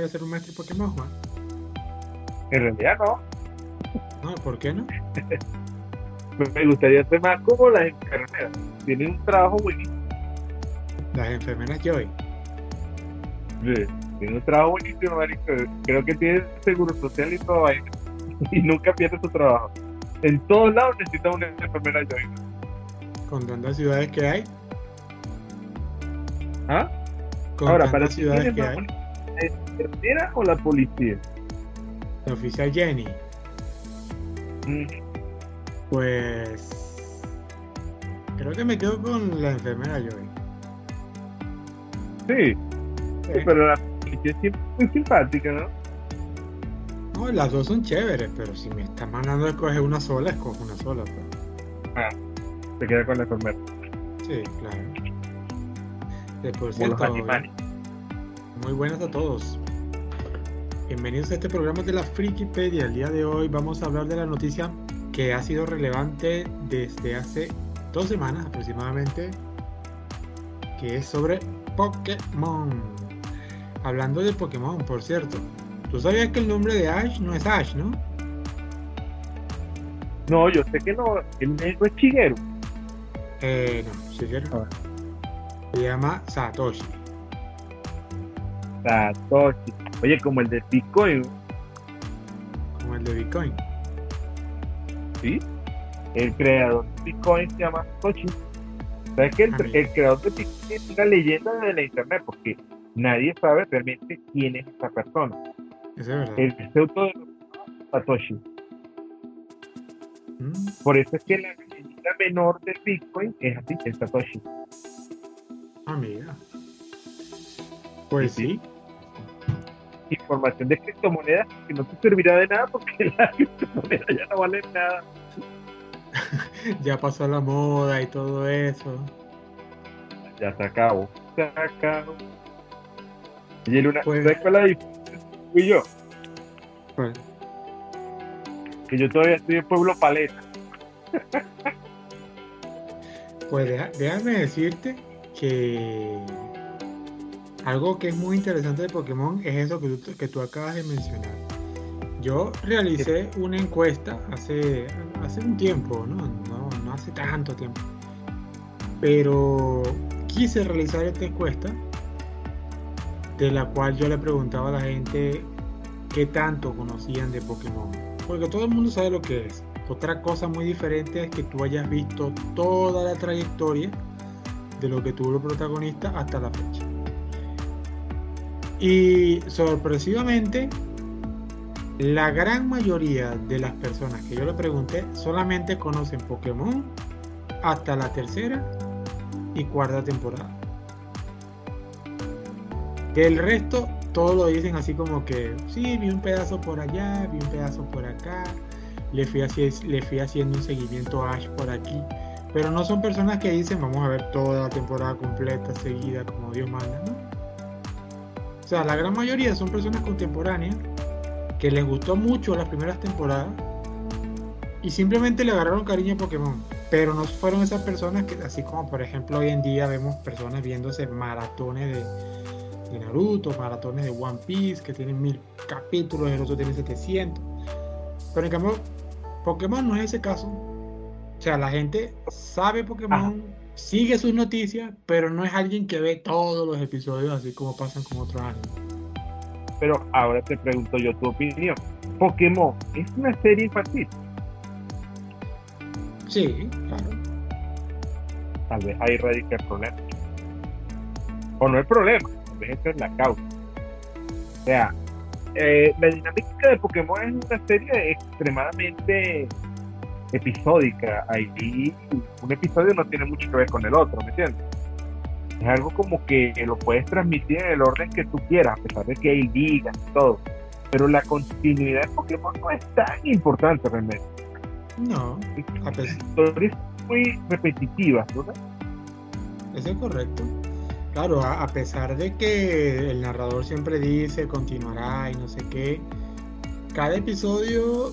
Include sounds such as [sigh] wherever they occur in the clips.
Pokémon. ¿Tú no quieres ser un maestro Pokémon, Juan? En realidad no. No, ¿por qué no? Me gustaría ser más como las enfermeras. Tienen un trabajo buenísimo. Las enfermeras Joy. Sí, Tienen un trabajo buenísimo, marico. Creo que tienen seguro social y todo ahí. [laughs] Y nunca pierde su trabajo. En todos lados necesita una enfermera Joy. Con tantas ciudades que hay. ¿Ah? Con Ahora, para ciudades ¿quién que hay. más ¿La enfermera o la policía? La oficial Jenny. Mm, Pues. Creo que me quedo con la enfermera Joy. Sí, Sí. pero la policía es muy simpática, ¿no? No, las dos son chéveres, pero si me están mandando a escoger una sola, escojo una sola. pues. Se queda con la enfermera. Sí, claro. Los cierto, animales. Muy buenas a todos. Bienvenidos a este programa de la Frikipedia. El día de hoy vamos a hablar de la noticia que ha sido relevante desde hace dos semanas aproximadamente, que es sobre Pokémon. Hablando de Pokémon, por cierto, ¿tú sabías que el nombre de Ash no es Ash, no? No, yo sé que no, el negro es Chiguero. Eh, no, Shigeru. Ah. Se llama Satoshi. Satoshi. Oye, como el de Bitcoin, como el de Bitcoin. ¿sí? El creador de Bitcoin se llama Satoshi. ¿Sabes que el, Ah, el creador de Bitcoin es una leyenda de la internet? Porque nadie sabe realmente quién es esa persona. Es verdad. El pseudo de Satoshi. Mm, Por eso es que la leyenda menor del Bitcoin es así, el Satoshi. amiga. Pues Sí, sí. Información de criptomonedas que no te servirá de nada porque [laughs] las criptomonedas ya no valen nada. [laughs] ya pasó la moda y todo eso. Ya se acabó. Se acabó. Y el una, Pues- ¿sabes cuál es la diferencia? Y yo, Pues, que yo todavía estoy en Pueblo Paleta. pues déjame decirte que algo que es muy interesante de Pokémon es eso que tú, que tú acabas de mencionar. Yo realicé una encuesta hace, hace un tiempo, ¿no? No, no hace tanto tiempo. Pero quise realizar esta encuesta de la cual yo le preguntaba a la gente qué tanto conocían de Pokémon. Porque todo el mundo sabe lo que es. Otra cosa muy diferente es que tú hayas visto toda la trayectoria de lo que tuvo el protagonista hasta la fecha. Y sorpresivamente, la gran mayoría de las personas que yo le pregunté solamente conocen Pokémon hasta la tercera y cuarta temporada. Del resto, todos lo dicen así como que, sí, vi un pedazo por allá, vi un pedazo por acá, le fui, haci- le fui haciendo un seguimiento a Ash por aquí. Pero no son personas que dicen, vamos a ver toda la temporada completa, seguida, como Dios manda, ¿no? O sea, la gran mayoría son personas contemporáneas que les gustó mucho las primeras temporadas y simplemente le agarraron cariño a Pokémon. Pero no fueron esas personas que, así como por ejemplo hoy en día vemos personas viéndose maratones de, Naruto, maratones de One Piece que tienen mil capítulos, el otro tiene 700. Pero en cambio, Pokémon no es ese caso. O sea, la gente sabe Pokémon, sigue sus noticias, pero no es alguien que ve todos los episodios así como pasan con otros animes. Pero ahora te pregunto yo tu opinión. Pokémon es una serie infantil. Sí, claro. Tal vez ahí radica el problema. O no el problema, tal vez esa es la causa. O sea, eh, la dinámica de Pokémon es una serie extremadamente episódica. Ahí un episodio no tiene mucho que ver con el otro, ¿me entiendes? Es algo como que lo puedes transmitir en el orden que tú quieras, a pesar de que hay ligas y todo. Pero la continuidad de Pokémon no es tan importante realmente. No, a pesar, Historias muy repetitivas, ¿no? eso es correcto. Claro, a, a pesar de que el narrador siempre dice continuará y no sé qué, cada episodio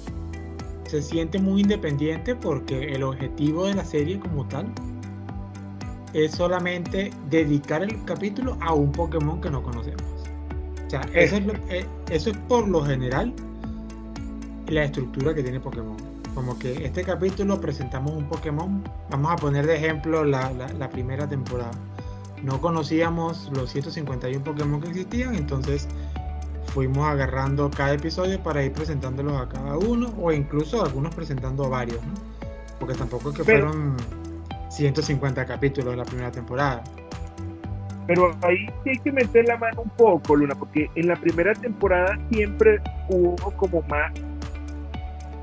se siente muy independiente porque el objetivo de la serie como tal es solamente dedicar el capítulo a un Pokémon que no conocemos. O sea, eso es, lo, eh, eso es por lo general la estructura que tiene Pokémon. Como que este capítulo presentamos un Pokémon. Vamos a poner de ejemplo la, la, primera temporada. No conocíamos los 151 Pokémon que existían, entonces fuimos agarrando cada episodio para ir presentándolos a cada uno, o incluso algunos presentando a varios, ¿no? Porque tampoco es que fueron 150 capítulos de la primera temporada. Pero ahí sí hay que meter la mano un poco, Luna, porque en la primera temporada siempre hubo como más,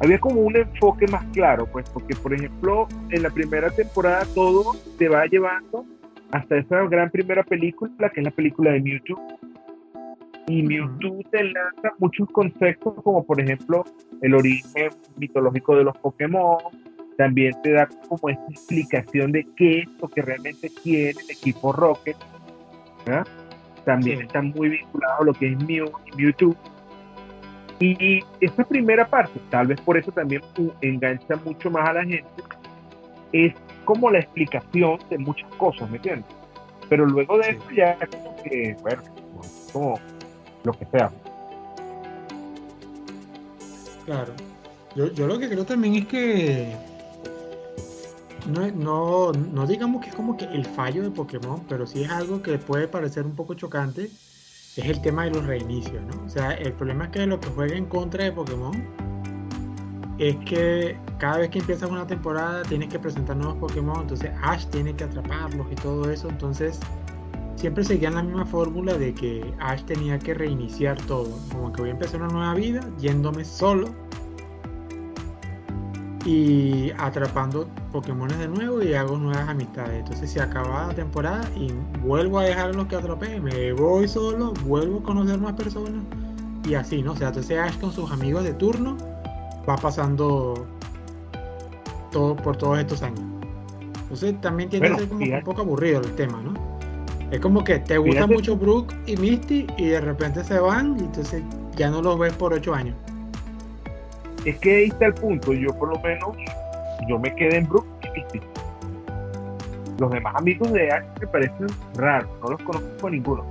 había como un enfoque más claro, pues, porque por ejemplo, en la primera temporada todo te va llevando hasta esa gran primera película, que es la película de Mewtwo. Y Mewtwo te lanza muchos conceptos, como por ejemplo el origen mitológico de los Pokémon, también te da como esta explicación de qué es lo que realmente quiere el equipo Rocket también está muy vinculado a lo que es Mew y Mewtwo. Y esa primera parte, tal vez por eso también engancha mucho más a la gente, es como la explicación de muchas cosas, ¿me entiendes? Pero luego de eso ya como que, bueno, como lo que sea. Claro. Yo, lo que creo también es que no, no, digamos que es como que el fallo de Pokémon, pero sí es algo que puede parecer un poco chocante, es el tema de los reinicios, ¿no? O sea, el problema es que lo que juega en contra de Pokémon es que cada vez que empiezas una temporada tienes que presentar nuevos Pokémon, entonces Ash tiene que atraparlos y todo eso, entonces siempre seguían la misma fórmula de que Ash tenía que reiniciar todo, como que voy a empezar una nueva vida yéndome solo y atrapando Pokémon de nuevo y hago nuevas amistades. Entonces se acaba la temporada y vuelvo a dejar los que atrapé, me voy solo, vuelvo a conocer más personas y así, ¿no? O sea, entonces Ash con sus amigos de turno va pasando todo por todos estos años. Entonces también tiene que ser como un poco aburrido el tema, ¿no? Es como que te gusta mucho Brooke y Misty y de repente se van y entonces ya no los ves por ocho años es que ahí está el punto. Yo por lo menos, yo me quedé en Brook y Los demás amigos de Ash me parecen raros, no los conozco ninguno.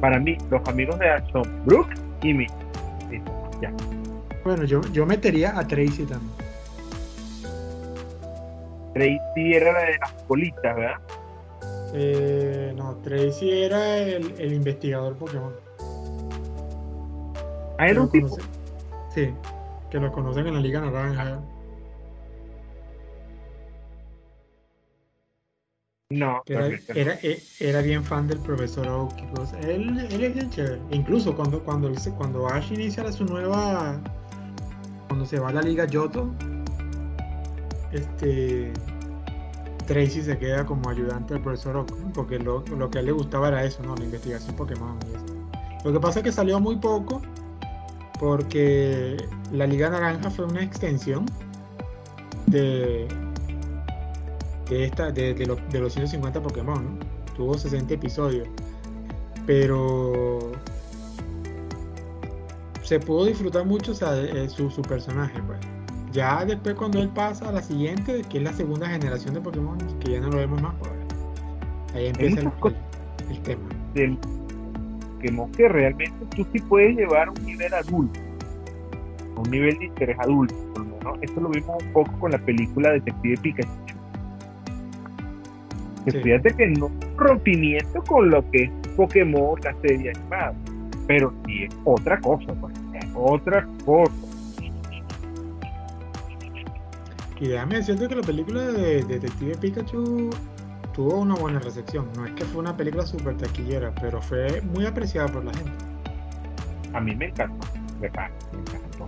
Para mí, los amigos de Ash son Brooke y mí. ya. Bueno, yo, yo metería a Tracy también. Tracy era la de las colitas, ¿verdad? Eh, no, Tracy era el, el investigador Pokémon. Ah, era un tipo. Sí que lo conocen en la Liga Naranja. No, era, eh, era, bien fan del profesor Oak. Él, él, es bien chévere. Incluso cuando, cuando, cuando Ash inicia su nueva. Cuando se va a la Liga Yoto, este. Tracy se queda como ayudante del profesor Oak, porque lo, que él le gustaba era eso, ¿no? La investigación Pokémon Lo que pasa es que salió muy poco porque la Liga Naranja fue una extensión de, de, esta, de, los 150 Pokémon. Tuvo 60 episodios, pero se pudo disfrutar mucho su, su, personaje. Pues. Ya después cuando él pasa a la siguiente, que es la segunda generación de Pokémon, que ya no lo vemos más, pues, ahí empieza el, tema que realmente tú sí puedes llevar a un nivel adulto, a un nivel de interés adulto. ¿no? Esto lo vimos un poco con la película Detective Pikachu. Que fíjate que no rompimiento con lo que es Pokémon, la serie animada, pero sí es otra cosa, pues, es otra cosa. Y déjame decirte que la película de Detective Pikachu tuvo una buena recepción. No es que fue una película súper taquillera, pero fue muy apreciada por la gente. A mí me encantó, me encantó.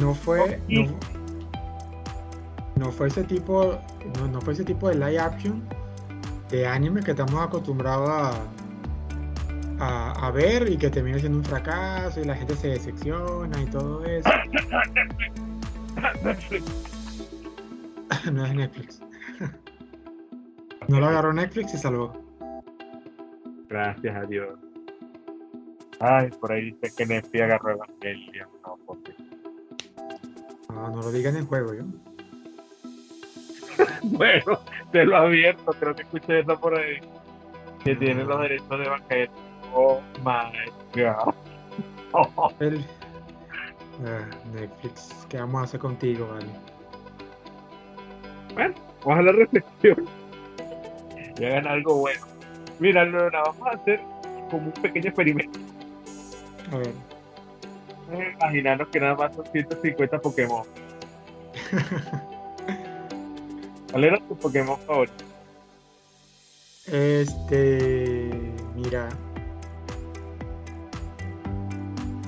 No, fue. No, fue ese tipo. No, fue ese tipo de live action de anime que estamos acostumbrados a, a, ver y que termina siendo un fracaso y la gente se decepciona y todo eso. [laughs] [laughs] no es Netflix. No lo agarró Netflix y salvó. Gracias a Dios. Ay, por ahí dice que Netflix agarró Evangelion. No, por No, no lo digan en juego, yo. [laughs] bueno, te lo abierto, creo que escuché eso por ahí. Que tiene los derechos de Evangelion. Oh my god. [laughs] El- Ah, Netflix, ¿qué vamos a hacer contigo, vale? Bueno, vamos a la reflexión. Y hagan algo bueno. Mira, Lorena, vamos a hacer como un pequeño experimento. A ver. Imaginarnos que nada más son 150 Pokémon. [laughs] ¿Cuál era tu Pokémon favorito? Este, mira.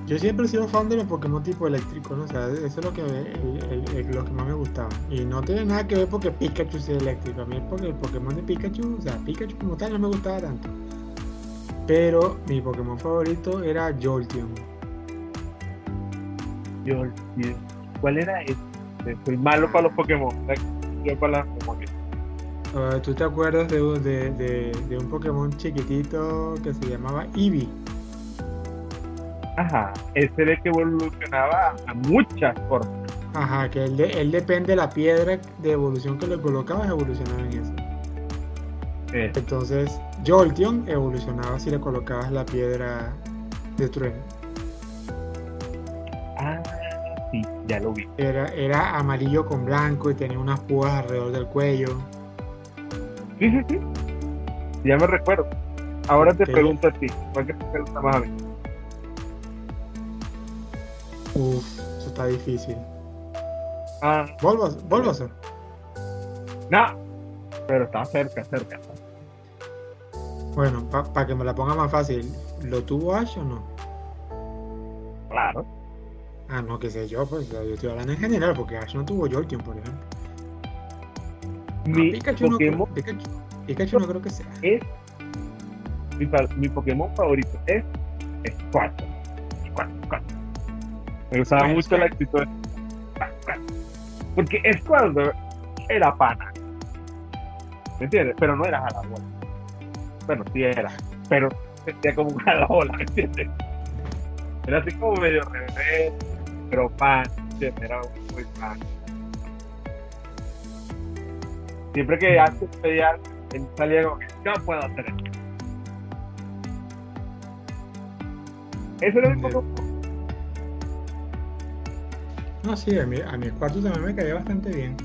Yo siempre he sido fan de los Pokémon tipo eléctrico, ¿no? O sea, eso es lo que, el- el- el- lo que más me gustaba. Y no tiene nada que ver porque Pikachu sea eléctrico. A mí es porque el Pokémon de Pikachu, o sea, Pikachu como tal no me gustaba tanto. Pero mi Pokémon favorito era Jolteon. Yo- ¿Cuál era ese? Soy malo para los Pokémon. Yo para las Pokémon. Ah, ¿Tú te acuerdas de, un- de, de- de un Pokémon chiquitito que se llamaba Eevee? Ajá, ese era el que evolucionaba a muchas formas. Ajá, que él, de- él depende de la piedra de evolución que le colocabas, evolucionaba en eso. Eh, Entonces, Jolteon evolucionaba si le colocabas la piedra de trueno. ah, sí, ya lo vi. Era, era amarillo con blanco y tenía unas púas alrededor del cuello. Sí, sí, sí. Ya me recuerdo. Ahora te pregunto a ti. ¿Cuál que te pregunta más a mí? Uf, eso está difícil. Ah, Bulbasaur. no. Pero está cerca, cerca. Bueno, para que me la ponga más fácil, ¿lo tuvo Ash o no? Claro. Ah, no, qué sé yo, pues yo estoy hablando en general, porque Ash no tuvo Jolteon, por ejemplo. No, Mi Pikachu, no Pokémon Pikachu, Pikachu no creo que sea. es. Mi, Pokémon favorito es Squirtle. Me gustaba Bueno, mucho la actitud de. Porque Squirtle era pana. ¿Me entiendes? Pero no era jalabola. Bueno, sí era. Pero sentía como un jalabola, ¿me entiendes? Era así como medio revés, pero pan. Era muy pan. Siempre que antes pedía algo, él salía como que yo puedo hacer esto. Eso era mi Pokémon. No, sí, a mi, a mi cuarto también me caía bastante bien.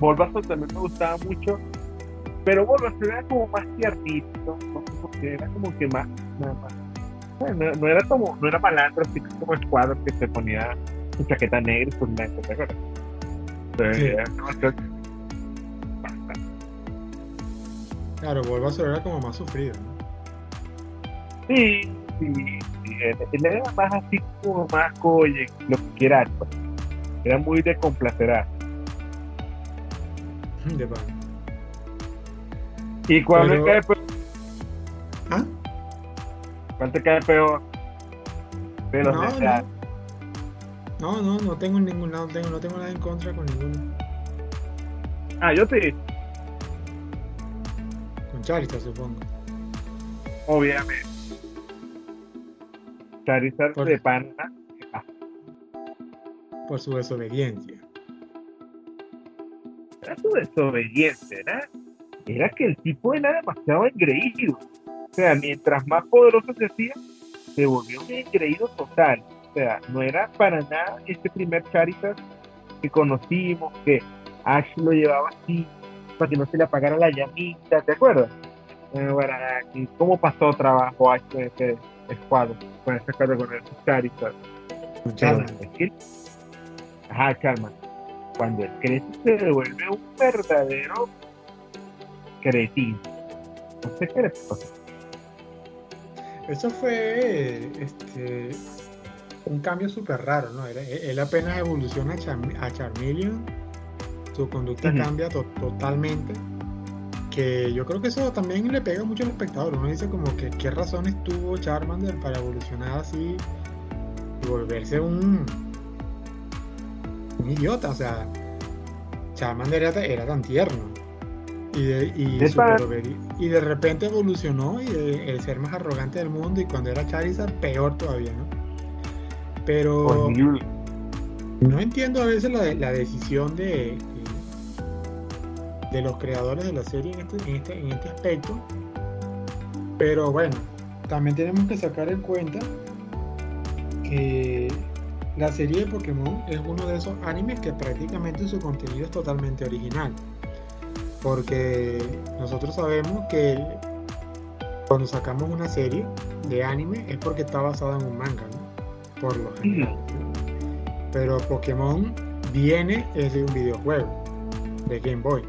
Bulbasaur también me gustaba mucho, pero Bulbasaur era como más tiernito, no sé por qué, era como que más, nada más. Bueno, no, no era como, no era malandro, así como Escuadro que se ponía su chaqueta negra y sus lentes, ¿te acuerdas? Entonces, Sí. era demasiado- Claro, Bulbasaur era como más sufrido, ¿no? Sí, sí, él, él era más así como más oye, lo que quiera, pues. Era muy de a. De pan. ¿Y cuál Pero- te cae peor? ¿Ah? ¿Cuál te cae peor? De los No, acá? No, no, no tengo ningún lado, tengo, no tengo nada en contra con ninguno. Ah, yo te Con Charizard, supongo. obviamente. Charizard Por- de pana. Por su desobediencia. Era su desobediencia, ¿verdad? Era que el tipo era demasiado engreído. O sea, mientras más poderoso se hacía, se volvió un engreído total. O sea, no era para nada este primer Charizard que conocimos, que Ash lo llevaba así para que no se le apagara la llamita, ¿te acuerdas? Eh, bueno, ¿Cómo pasó trabajo Ash ese escuadro? Con ese escuadro con el Charizard. Ajá, Charman. Cuando él crece se vuelve un verdadero cretino. No sé qué le pasa. Eso fue este, un cambio súper raro, ¿no? Era- él apenas evoluciona a, Charm- a Charmeleon, su conducta cambia to- totalmente. Que yo creo que eso también le pega mucho al espectador. Uno dice como que qué razones tuvo Charmander para evolucionar así y volverse un, un idiota. O sea, Charmander era, era tan tierno. Y de, y, de repente evolucionó y de- el ser más arrogante del mundo y cuando era Charizard peor todavía, ¿no? Pero no entiendo a veces la, la decisión de, de los creadores de la serie en este, en este, en este aspecto. Pero bueno, también tenemos que sacar en cuenta que la serie de Pokémon es uno de esos animes que prácticamente su contenido es totalmente original. Porque nosotros sabemos que cuando sacamos una serie de anime es porque está basada en un manga, ¿no? Por lo general. Pero Pokémon viene es de un videojuego de Game Boy.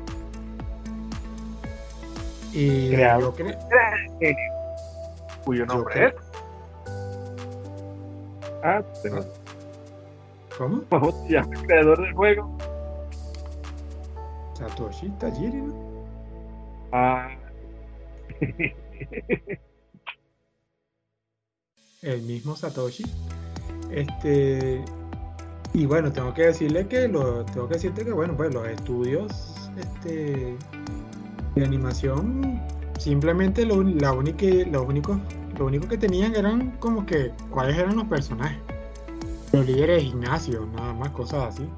Y Creado. yo creo. Cuyo Yo nombre es. Ah, ¿Cómo? [laughs] ¿cómo se llama el creador del juego? Satoshi Tajiri, ¿no? Ah. [laughs] el mismo Satoshi. Este y bueno, tengo que decirle que lo tengo que decirte que bueno, pues los estudios este de animación simplemente lo, la única lo único lo único que tenían eran como que cuáles eran los personajes. Los líderes de gimnasio, nada más cosas así.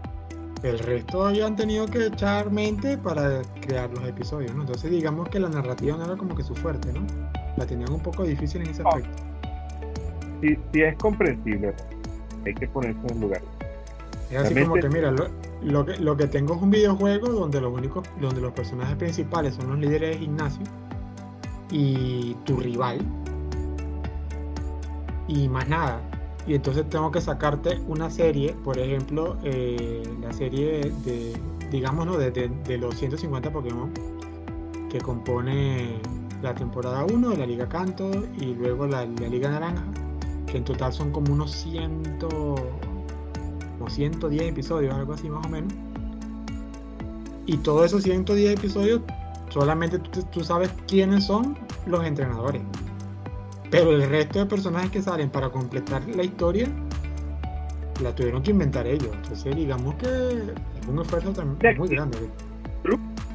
El resto ya han tenido que echar mente para crear los episodios, ¿no? Entonces digamos que la narrativa no era como que su fuerte, ¿no? La tenían un poco difícil en ese Oh. aspecto. sí, sí es comprensible. Hay que ponerse en lugar. Es así Realmente- como que mira, lo, lo que, lo que tengo es un videojuego donde los únicos, donde los personajes principales son los líderes de gimnasio y tu rival y más nada. Y entonces tengo que sacarte una serie, por ejemplo, eh, la serie de, digamos, ¿no? de, de- de los 150 Pokémon que compone la temporada 1 de la Liga Canto y luego la, la Liga Naranja, que en total son como unos 100, como 110 episodios, algo así más o menos. Y todos esos 110 episodios, solamente tú, tú sabes quiénes son los entrenadores. Pero el resto de personajes que salen para completar la historia, la tuvieron que inventar ellos. Entonces, digamos que es un esfuerzo también muy grande.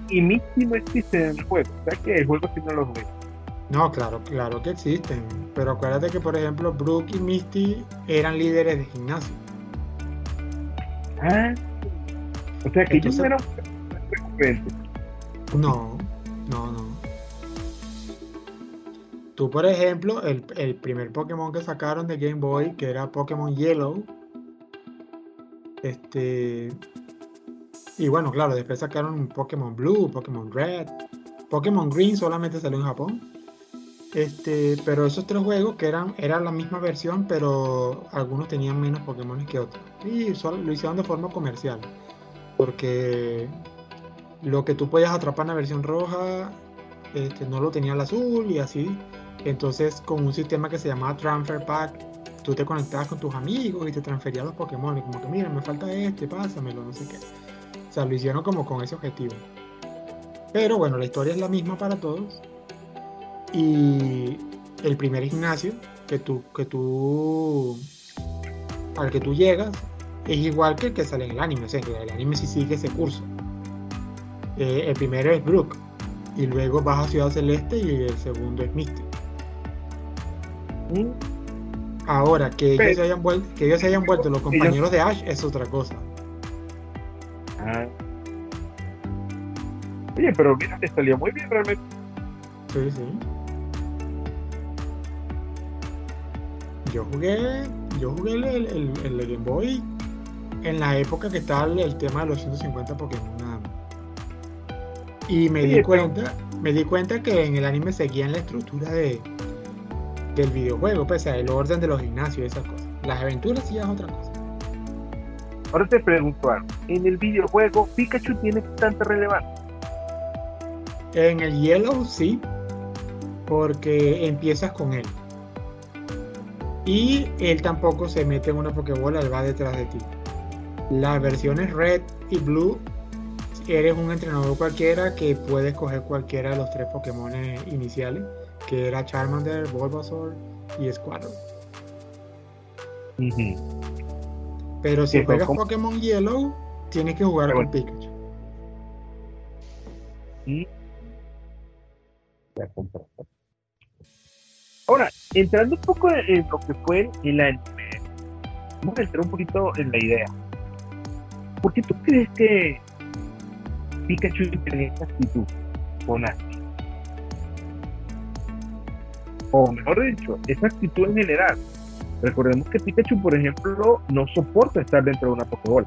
Y Misty no existe en el juego. O sea que el juego sí no lo jugué. No, claro, claro que existen. Pero acuérdate que, por ejemplo, Brooke y Misty eran líderes de gimnasio. Ah. O sea que Entonces- no eran recurrentes. No, no, no. Tú, por ejemplo, el, el primer Pokémon que sacaron de Game Boy, que era Pokémon Yellow, este. Y bueno, claro, después sacaron Pokémon Blue, Pokémon Red, Pokémon Green solamente salió en Japón. Este, pero esos tres juegos que eran, eran la misma versión, pero algunos tenían menos Pokémon que otros. Y lo hicieron de forma comercial. Porque lo que tú podías atrapar en la versión roja este, no lo tenía el azul y así. Entonces, con un sistema que se llamaba Transfer Pack, tú te conectabas con tus amigos y te transferías los Pokémon. Y como que, mira, me falta este, pásamelo, no sé qué. O sea, lo hicieron como con ese objetivo. Pero bueno, la historia es la misma para todos. Y el primer gimnasio que tú, que tú, al que tú llegas es igual que el que sale en el anime. O sea, que el anime sí sigue ese curso. Eh, el primero es Brook. Y luego vas a Ciudad Celeste y el segundo es Misty. Ahora, que ellos, se hayan vuelto, que ellos se hayan vuelto los compañeros de Ash es otra cosa. Ah. Oye, pero mira, te salió muy bien realmente. Sí, sí. Yo jugué, yo jugué el, el, el- Game Boy en la época que estaba el, el tema de los 150 Pokémon nada más. Y me di cuenta, me di cuenta que en el anime seguían la estructura de del videojuego, pese a el orden de los gimnasios y esas cosas. Las aventuras sí es otra cosa. Ahora te pregunto algo. En el videojuego, Pikachu tiene tanta relevancia. En el Yellow sí, porque empiezas con él. Y él tampoco se mete en una Pokébola, él va detrás de ti. Las versiones Red y Blue, eres un entrenador cualquiera que puede escoger cualquiera de los tres Pokémon iniciales, que era Charmander, Bulbasaur y Squirtle. Pero si juegas. Pokémon Yellow, tienes que jugar Pero con Pikachu. Compré. Ahora, entrando un poco en, en lo que fue el anime, vamos a entrar un poquito en la idea. ¿Por qué tú crees que Pikachu tiene esta actitud con Ash? o mejor dicho, esa actitud en general. Recordemos que Pikachu, por ejemplo, no soporta estar dentro de una Pokébola.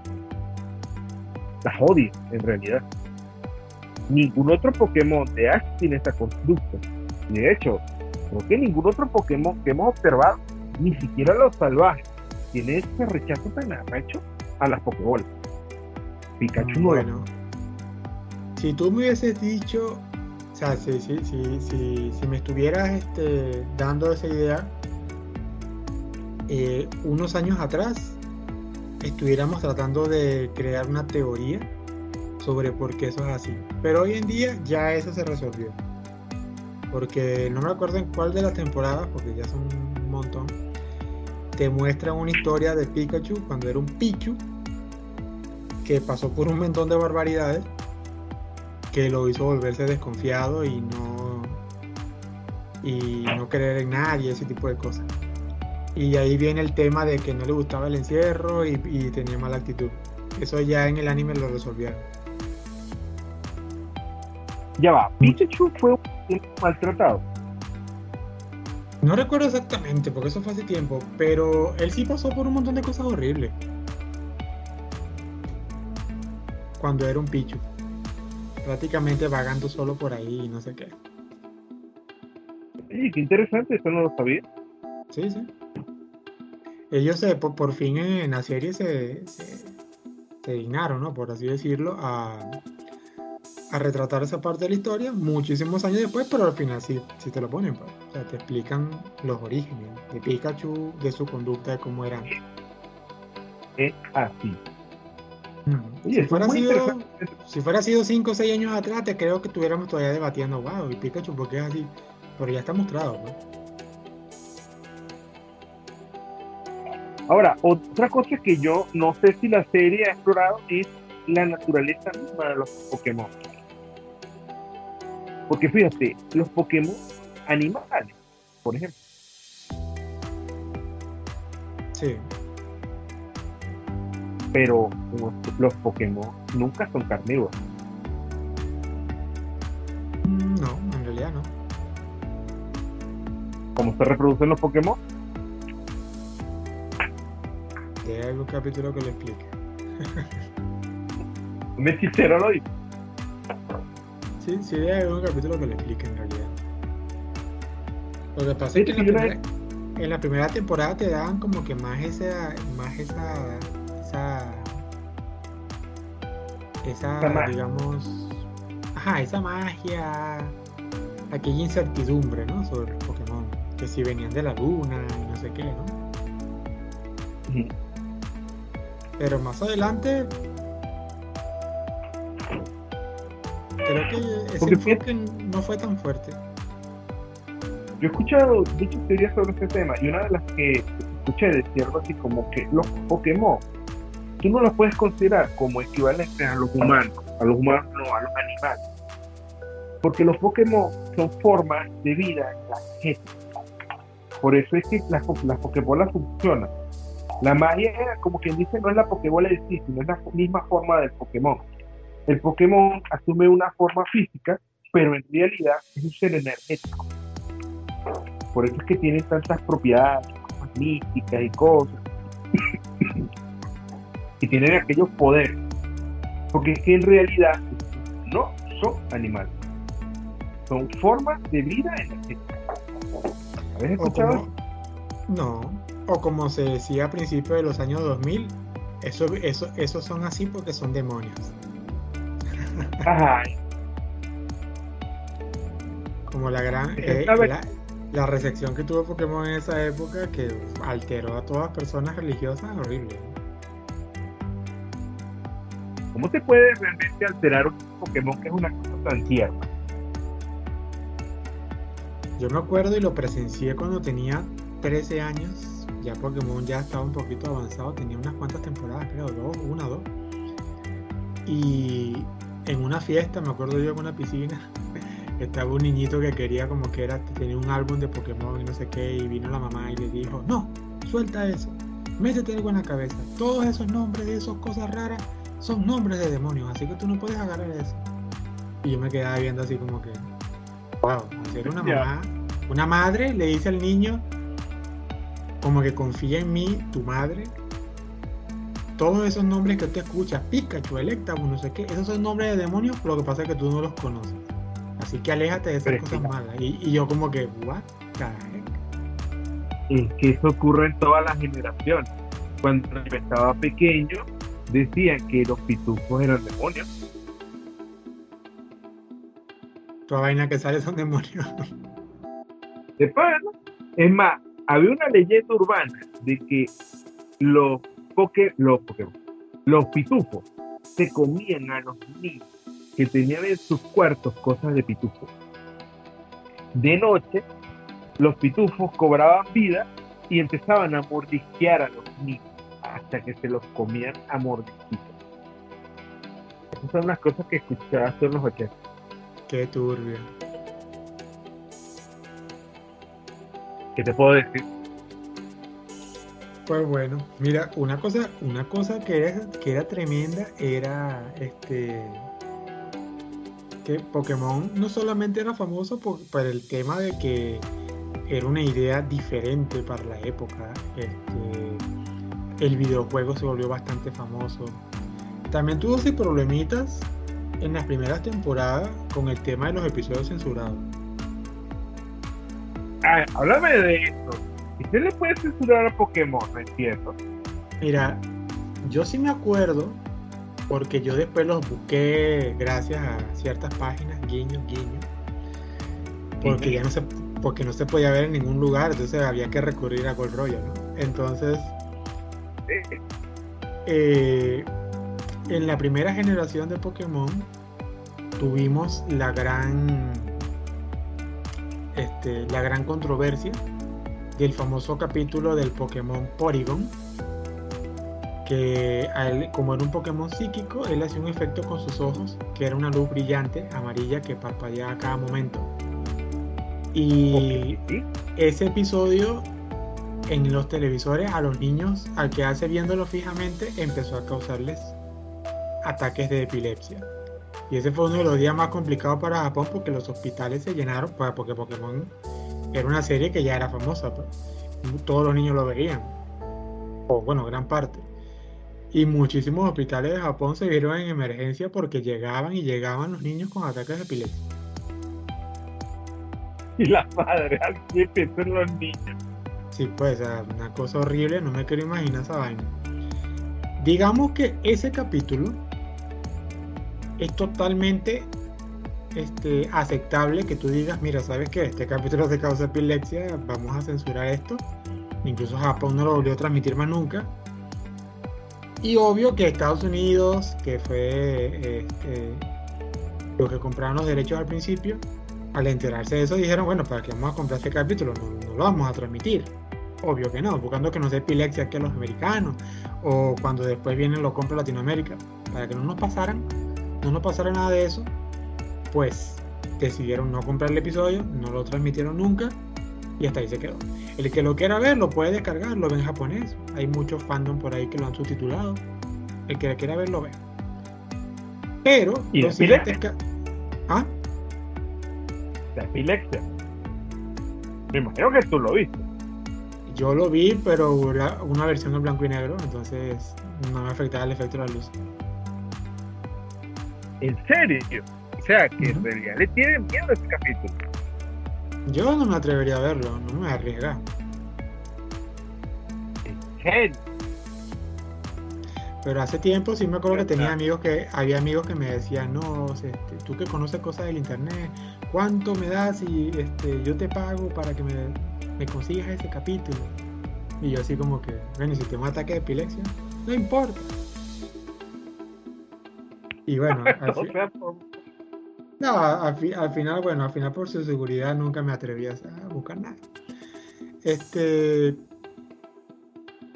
Las odia, en realidad. Ningún otro Pokémon de Ash tiene esta conducta. De hecho, creo que ningún otro Pokémon que hemos observado, ni siquiera los salvajes, tiene ese rechazo tan arrecho a las Pokébolas. Pikachu no Bueno, si tú me hubieses dicho, o sea, si, si, si, si, si me estuvieras este, dando esa idea, eh, unos años atrás estuviéramos tratando de crear una teoría sobre por qué eso es así. Pero hoy en día ya eso se resolvió. Porque no me acuerdo en cuál de las temporadas, porque ya son un montón, te muestran una historia de Pikachu cuando era un Pichu que pasó por un montón de barbaridades que lo hizo volverse desconfiado y no y no creer en nadie, ese tipo de cosas. Y ahí viene el tema de que no le gustaba el encierro y, y tenía mala actitud. Eso ya en el anime lo resolvieron. Ya va, Pikachu fue un maltratado. No recuerdo exactamente, porque eso fue hace tiempo, pero él sí pasó por un montón de cosas horribles. Cuando era un Pichu. Prácticamente vagando solo por ahí y no sé qué. Sí, qué interesante, eso no lo sabía. Sí, sí. Ellos se, por, por fin en la serie se, se, se dignaron, ¿no? Por así decirlo, a, a retratar esa parte de la historia muchísimos años después, pero al final sí, sí te lo ponen, pues. O sea, te explican los orígenes de Pikachu, de su conducta, de cómo era. Es así. Oye, Si fuera, sido, [laughs] si fuera sido 5 o 6 años atrás, te creo que estuviéramos todavía debatiendo, wow, y Pikachu, ¿por qué es así? Pero ya está mostrado, pues. Ahora, otra cosa que yo no sé si la serie ha explorado es la naturaleza misma de los Pokémon. Porque fíjate, los Pokémon animales, por ejemplo, Sí. Pero los, Pokémon nunca son carnívoros. No, en realidad no. ¿Cómo se reproducen los Pokémon? Hay algún capítulo que lo explique. [laughs] Un hechicero lo dice. Sí, sí, hay algún capítulo que lo explique en realidad. Lo que pasa es que en la, primera, en la primera temporada te daban como que más esa, más esa, esa, digamos, ajá, esa magia, aquella incertidumbre, ¿no? Sobre los Pokémon, que si venían de la luna y no sé qué, ¿no? Pero más adelante, creo que ese enfoque no fue tan fuerte. Yo he escuchado muchas teorías sobre este tema y una de las que escuché decía algo así como que los Pokémon, tú no los puedes considerar como equivalentes a los humanos, a los humanos no, a los animales. Porque los Pokémon son formas de vida en la gente. Por eso es que las, las Pokébolas funcionan. La magia, como quien dice, no es la Pokébola en sí, sino es la misma forma del Pokémon. El Pokémon asume una forma física, pero en realidad es un ser energético. Por eso es que tienen tantas propiedades místicas y cosas. Y tienen aquellos poderes. Porque es que en realidad no son animales. Son formas de vida energética. ¿Habéis escuchado? como, no, o como se decía a principios de los años 2000, eso, eso, esos son así porque son demonios. [laughs] Ajá. Como la gran eh, la recepción que tuvo Pokémon en esa época que alteró a todas las personas religiosas, horrible. ¿Cómo se puede realmente alterar un Pokémon que es una cosa tan tierna? Yo me acuerdo y lo presencié cuando tenía 13 años. Ya Pokémon ya estaba un poquito avanzado, tenía unas cuantas temporadas, creo, dos, una, dos. Y en una fiesta, me acuerdo yo en una piscina, [laughs] estaba un niñito que quería como que era, tenía un álbum de Pokémon y no sé qué, y vino la mamá y le dijo, no, suelta eso, métete algo en la cabeza. Todos esos nombres de esas cosas raras son nombres de demonios, así que tú no puedes agarrar eso. Y yo me quedaba viendo así como que, wow, serio una [laughs] mamá Una madre le dice al niño, como que confía en mí, tu madre. Todos esos nombres que usted escucha, Pikachu, Electabuzz, no sé qué, esos son nombres de demonios, lo que pasa es que tú no los conoces. Así que aléjate de esas cosas malas. Y, yo como que, what the Es que eso ocurre en todas las generaciones. Cuando yo estaba pequeño, decían que los pitufos eran demonios. Toda vaina que sale son demonios. De pana. Es más, había una leyenda urbana de que los, poke, los, los pitufos se comían a los niños que tenían en sus cuartos cosas de pitufo. De noche, los pitufos cobraban vida y empezaban a mordisquear a los niños hasta que se los comían a mordisquitos. Esas son las cosas que escuchaba en los 80. Qué turbio. ¿Qué te puedo decir? Pues bueno, mira, una cosa, una cosa que era, que era tremenda era este que Pokémon no solamente era famoso por, el tema de que era una idea diferente para la época. Este, el videojuego se volvió bastante famoso. También tuvo sus problemitas en las primeras temporadas con el tema de los episodios censurados. Ah, háblame de esto. ¿Usted le puede censurar a Pokémon? No entiendo. Mira, yo sí me acuerdo porque yo después los busqué gracias a ciertas páginas, guiño, guiño, porque ya no se, porque no se podía ver en ningún lugar, entonces había que recurrir a Gold Royal, ¿no? Entonces, eh, en la primera generación de Pokémon tuvimos la gran, este, la gran controversia del famoso capítulo del Pokémon Porygon que como era un Pokémon psíquico, él hacía un efecto con sus ojos, que era una luz brillante, amarilla, que parpadeaba a cada momento. Y ese episodio en los televisores a los niños, al quedarse viéndolo fijamente, empezó a causarles ataques de epilepsia. Y ese fue uno de los días más complicados para Japón porque los hospitales se llenaron, pues, porque Pokémon era una serie que ya era famosa. Pues. Todos los niños lo veían. O bueno, gran parte. Y muchísimos hospitales de Japón se vieron en emergencia porque llegaban y llegaban los niños con ataques de epilepsia. Y la madre al en los niños. Sí, pues, una cosa horrible, no me quiero imaginar esa vaina. Digamos que ese capítulo es totalmente este, aceptable que tú digas, mira, ¿sabes qué? Este capítulo se causa epilepsia, vamos a censurar esto. Incluso Japón no lo volvió a transmitir más nunca. Y obvio que Estados Unidos, que fue este, los que compraron los derechos al principio, al enterarse de eso dijeron, bueno, ¿para qué vamos a comprar este capítulo? No, lo vamos a transmitir. Obvio que no, buscando que no sea epilepsia aquí a los americanos, o cuando después vienen lo compra Latinoamérica, para que no nos pasaran, no nos pasara nada de eso, pues decidieron no comprar el episodio, no lo transmitieron nunca, y hasta ahí se quedó. El que lo quiera ver lo puede descargar, lo ve en japonés. Hay muchos fandom por ahí que lo han subtitulado. El que quiera ver lo ve. Pero ¿Y los epilepsia? ¿Ah? La epilepsia. Me imagino que tú lo viste. Yo lo vi, pero una versión en blanco y negro, entonces no me afectaba el efecto de la luz. ¿En serio? O sea, que en realidad le tienen miedo a este capítulo. Yo no me atrevería a verlo, no me arriesga. ¿En Pero hace tiempo sí me acuerdo que tenía amigos que, había amigos que me decían, no, este, tú que conoces cosas del internet, ¿cuánto me das y este, yo te pago para que me, me consigas ese capítulo? Y yo así como que, bueno, si te un ataque de epilepsia, no importa. Y bueno, [laughs] así, no, al, final, bueno, al final por su seguridad nunca me atreví a buscar nada. Este.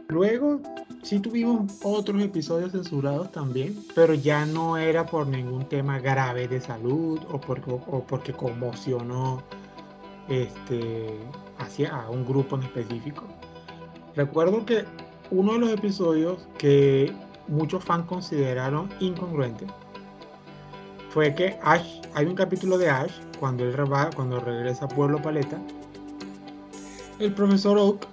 Luego sí tuvimos otros episodios censurados también, pero ya no era por ningún tema grave de salud o porque, conmocionó este, hacia a un grupo en específico. Recuerdo que uno de los episodios que muchos fans consideraron incongruente fue que Ash, hay un capítulo de Ash cuando él cuando regresa a Pueblo Paleta el profesor Oak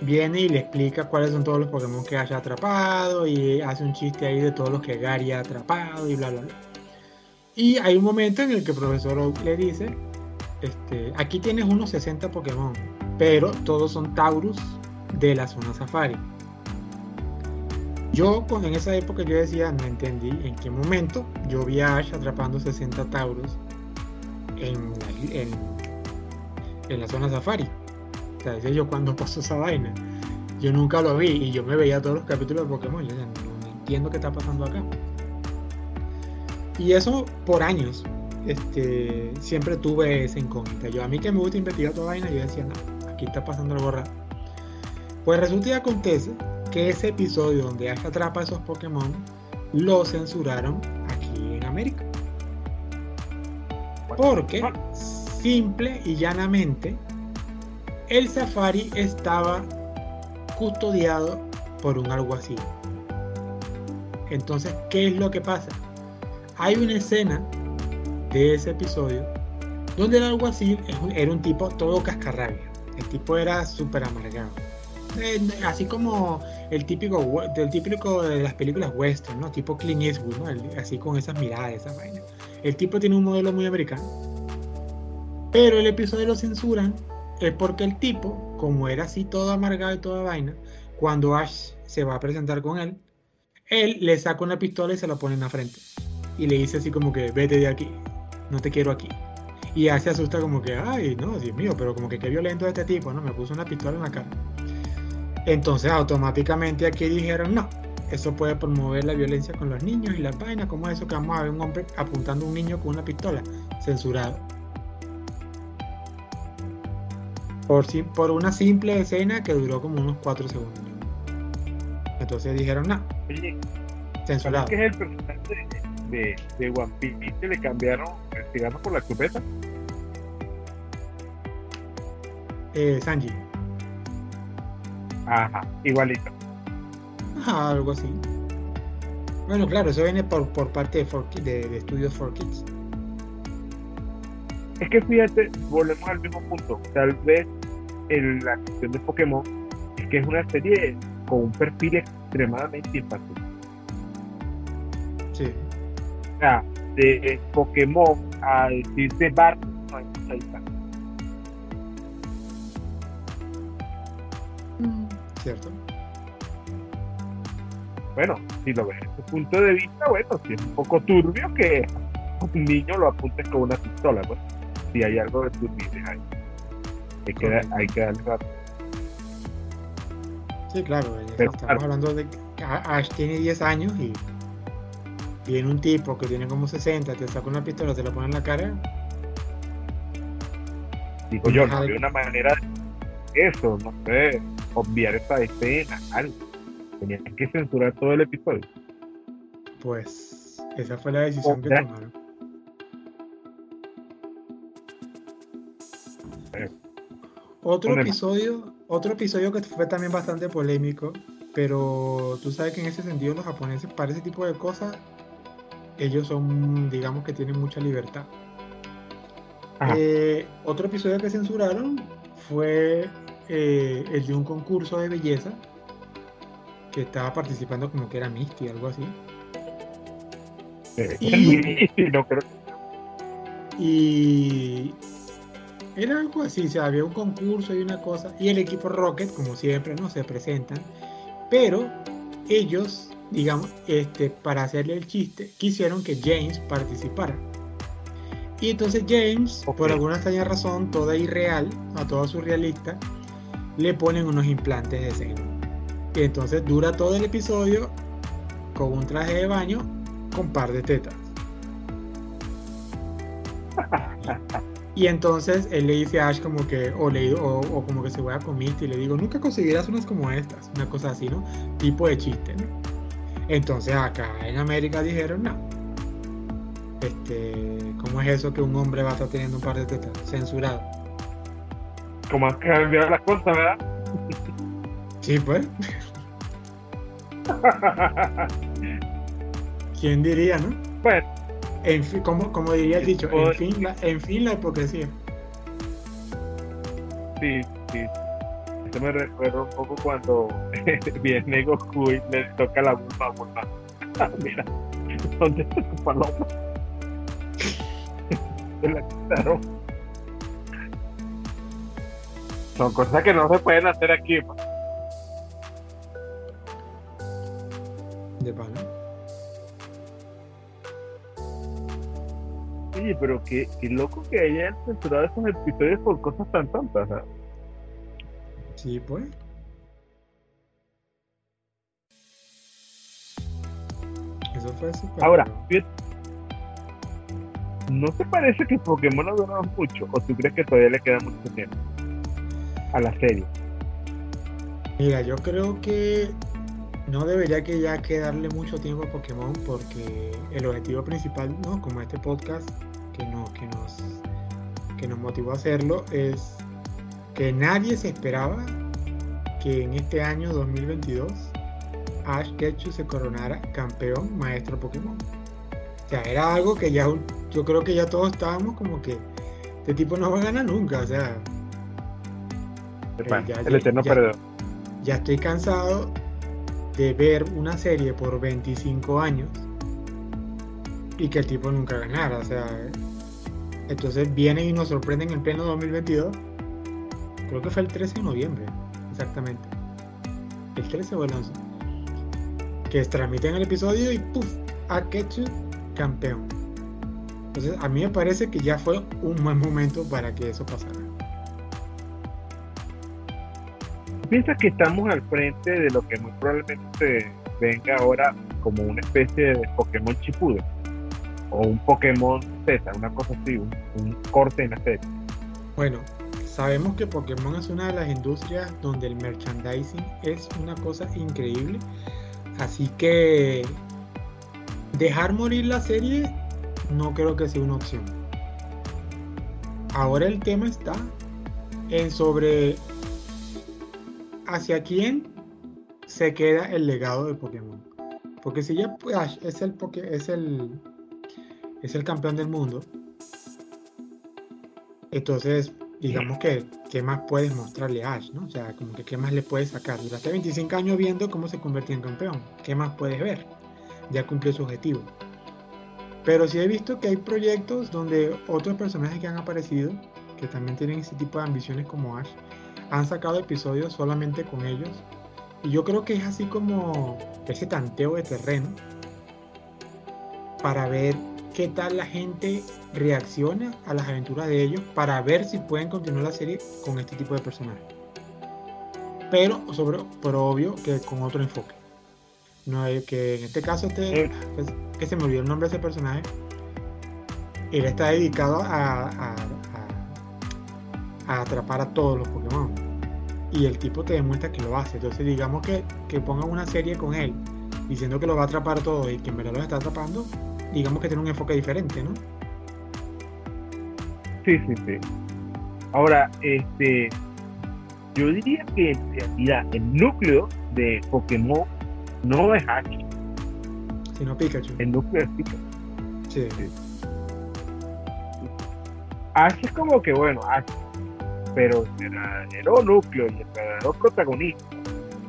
viene y le explica cuáles son todos los Pokémon que haya atrapado y hace un chiste ahí de todos los que Gary ha atrapado y bla bla bla. Y hay un momento en el que el profesor Oak le dice, este, aquí tienes unos 60 Pokémon, pero todos son Taurus de la zona Safari. Yo en esa época yo decía, no entendí en qué momento yo vi a Ash atrapando 60 Taurus en la, en, la zona Safari. O sea, decía yo cuando pasó esa vaina. Yo nunca lo vi y yo me veía todos los capítulos de Pokémon. Yo decía, no, entiendo qué está pasando acá. Y eso por años. Este, siempre tuve esa incógnita. Yo a mí que me gusta investigar toda vaina, yo decía, no, aquí está pasando algo raro. Pues resulta y acontece que ese episodio donde Ash atrapa a esos Pokémon lo censuraron aquí en América. Porque, simple y llanamente, el safari estaba custodiado por un alguacil. Entonces, ¿qué es lo que pasa? Hay una escena de ese episodio donde el alguacil era un tipo todo cascarrabia. El tipo era súper amargado. Eh, así como el típico, de las películas western, ¿no? Tipo Clint Eastwood, así con esas miradas, esa vaina. El tipo tiene un modelo muy americano. Pero el episodio lo censuran es porque el tipo, como era así todo amargado y toda vaina, cuando Ash se va a presentar con él, él le saca una pistola y se la pone en la frente. Y le dice así como que vete de aquí, no te quiero aquí. Y Ash se asusta como que, ay, no, Dios mío, pero como que qué violento este tipo, ¿no? Me puso una pistola en la cara. Entonces automáticamente aquí dijeron, no, eso puede promover la violencia con los niños y las vainas, como eso que vamos a ver un hombre apuntando a un niño con una pistola, censurado. Por, por una simple escena que duró como unos 4 segundos. Entonces dijeron, no, censurado. ¿Qué es el personaje de, de, One Piece que le cambiaron, digamos, por la chupeta? Eh, Sanji. Ajá, igualito. Ajá, algo así. Bueno, claro, eso viene por, por parte de, de, de Estudios for Kids. Es que fíjate, volvemos al mismo punto. Tal vez en la cuestión de Pokémon es que es una serie con un perfil extremadamente infantil. Sí. O sea, de Pokémon a decirse Bar, no hay mucha distancia. ¿cierto? Bueno, si lo ves desde ese punto de vista, bueno, si es un poco turbio que un niño lo apuntes con una pistola, pues, si hay algo de turbio ahí. Hay que, hay que darle rato. Sí, claro, estamos hablando de que Ash tiene 10 años y viene un tipo que tiene como 60, te saca una pistola, te la pone en la cara. Digo yo, no había una manera de eso, no sé, obviar esa escena, algo. Tenían que censurar todo el episodio. Pues esa fue la decisión que tomaron. Otro episodio, otro episodio que fue también bastante polémico, pero tú sabes que en ese sentido los japoneses para ese tipo de cosas ellos son, digamos que tienen mucha libertad. Eh, otro episodio que censuraron fue eh, el de un concurso de belleza que estaba participando como que era Misty, algo así. Eh, y, [laughs] no creo. y era algo así, o sea, había un concurso y una cosa, y el equipo Rocket, como siempre, no se presentan, pero ellos, digamos, este, para hacerle el chiste, quisieron que James participara. Y entonces James, por alguna extraña razón, toda irreal, a toda surrealista, le ponen unos implantes de seno. Y entonces dura todo el episodio con un traje de baño con par de tetas. Y entonces él le dice a Ash como que, o, le, o, como que se vaya con Misty y le digo, nunca conseguirás unas como estas, una cosa así, ¿no? Tipo de chiste, ¿no? Entonces acá en América dijeron, no. Este, ¿cómo es eso que un hombre va a estar teniendo un par de tetas? Censurado. ¿Cómo han cambiado las cosas, verdad? Sí, pues. [laughs] ¿Quién diría, no? Bueno. En fin, como, como diría el dicho, en fin, la, en fin la hipocresía. Sí, sí. Esto me recuerda un poco cuando [laughs] viene Goku y le toca la bomba, bomba. [laughs] Mira, ¿dónde está tu paloma? [laughs] Se la quitaron. Son cosas que no se pueden hacer aquí. De pana. Oye, pero qué, qué loco que hayan censurado esos episodios por cosas tan tontas. ¿sabes? Sí, pues. Eso fue súper. Ahora, raro. fíjate, ¿no te parece que Pokémon ha durado mucho? ¿O tú crees que todavía le queda mucho tiempo a la serie? Mira, yo creo que no debería que ya quedarle mucho tiempo a Pokémon porque el objetivo principal, ¿no? Como este podcast que, no, que, nos, que nos motivó a hacerlo es que nadie se esperaba que en este año 2022 Ash Ketchum se coronara campeón maestro Pokémon. O sea, era algo que ya yo creo que ya todos estábamos como que este tipo no va a ganar nunca, o sea, Bueno, ya- el eterno ya- perdedor. ya estoy cansado de ver una serie por 25 años y que el tipo nunca ganara. O sea, entonces vienen y nos sorprenden en pleno 2022. Creo que fue el 13 de noviembre, exactamente. El 13 o el 11. Que transmiten el episodio y ¡puf! Akechu campeón. Entonces a mí me parece que ya fue un buen momento para que eso pasara. Piensa que estamos al frente de lo que muy probablemente venga ahora como una especie de Pokémon Shippuden o un Pokémon Z, una cosa así, un, corte en la serie. Bueno, sabemos que Pokémon es una de las industrias donde el merchandising es una cosa increíble. Así que dejar morir la serie no creo que sea una opción. Ahora el tema está en sobre hacia quién se queda el legado de Pokémon. Porque si ya Ash es el, es el, es el campeón del mundo, entonces digamos que qué más puedes mostrarle a Ash, ¿no? O sea, como que qué más le puedes sacar. Duraste 25 años viendo cómo se convertía en campeón. ¿Qué más puedes ver? Ya cumplió su objetivo. Pero sí he visto que hay proyectos donde otros personajes que han aparecido, que también tienen ese tipo de ambiciones como Ash, han sacado episodios solamente con ellos. Y yo creo que es así como ese tanteo de terreno para ver qué tal la gente reacciona a las aventuras de ellos, para ver si pueden continuar la serie con este tipo de personajes. Pero, sobre, pero obvio que con otro enfoque. No es que en este caso este, que, que se me olvidó el nombre de ese personaje. Él está dedicado a, a- a- a atrapar a todos los Pokémon. Y el tipo te demuestra que lo hace. Entonces digamos que, que pongan una serie con él diciendo que lo va a atrapar a todos y que en verdad los está atrapando, digamos que tiene un enfoque diferente, ¿no? Sí, sí, sí. Ahora, este, yo diría que en realidad el núcleo de Pokémon no es Ash, Sino Pikachu. el núcleo es Pikachu. Sí. Ash es como que, bueno, Ash, pero el verdadero núcleo y el verdadero protagonista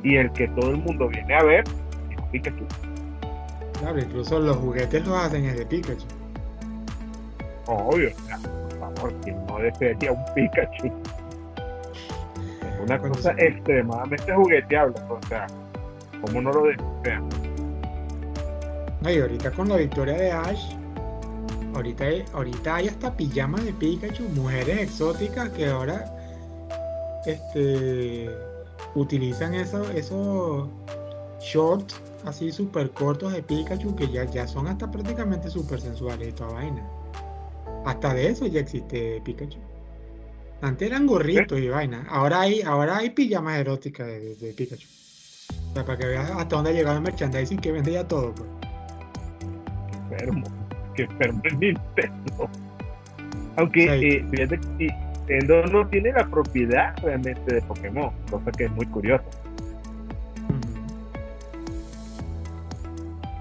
y el que todo el mundo viene a ver es Pikachu. Claro, incluso los juguetes los hacen es de Pikachu. Obvio, por favor, que no desearía un Pikachu. Es una cosa sí. extremadamente jugueteable, o sea, ¿cómo no lo desean? No, y ahorita con la victoria de Ash, ahorita, hay- ahorita hay hasta pijamas de Pikachu, mujeres exóticas que ahora este, utilizan eso- esos shorts así súper cortos de Pikachu que ya, ya son hasta prácticamente súper sensuales y toda vaina. Hasta de eso ya existe Pikachu. Antes eran gorritos y vaina. Ahora hay, ahora hay pijamas eróticas de, Pikachu. O sea, para que veas hasta dónde ha llegado el merchandising que vende ya todo. Pues. enfermo, que enfermo es Nintendo. Aunque Sí. eh, fíjate que Nintendo no tiene la propiedad realmente de Pokémon, cosa que es muy curiosa.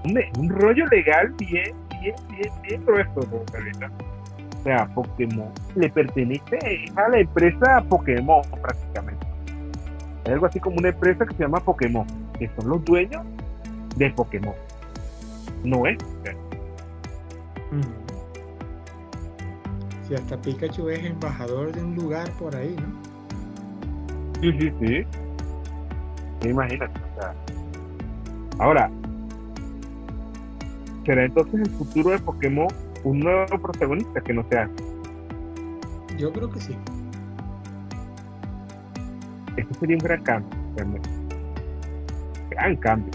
Un, un rollo legal bien, bien, bien, bien grueso, ¿no? O sea, Pokémon le pertenece a la empresa Pokémon prácticamente. Es algo así como una empresa que se llama Pokémon, que son los dueños de Pokémon. No es. Mm. Si hasta Pikachu es embajador de un lugar por ahí, ¿no? Sí, sí, sí. Imagínate. O sea. Ahora, ¿será entonces el futuro de Pokémon un nuevo protagonista que no sea? Yo creo que sí. Este sería un gran cambio, realmente. Gran cambio.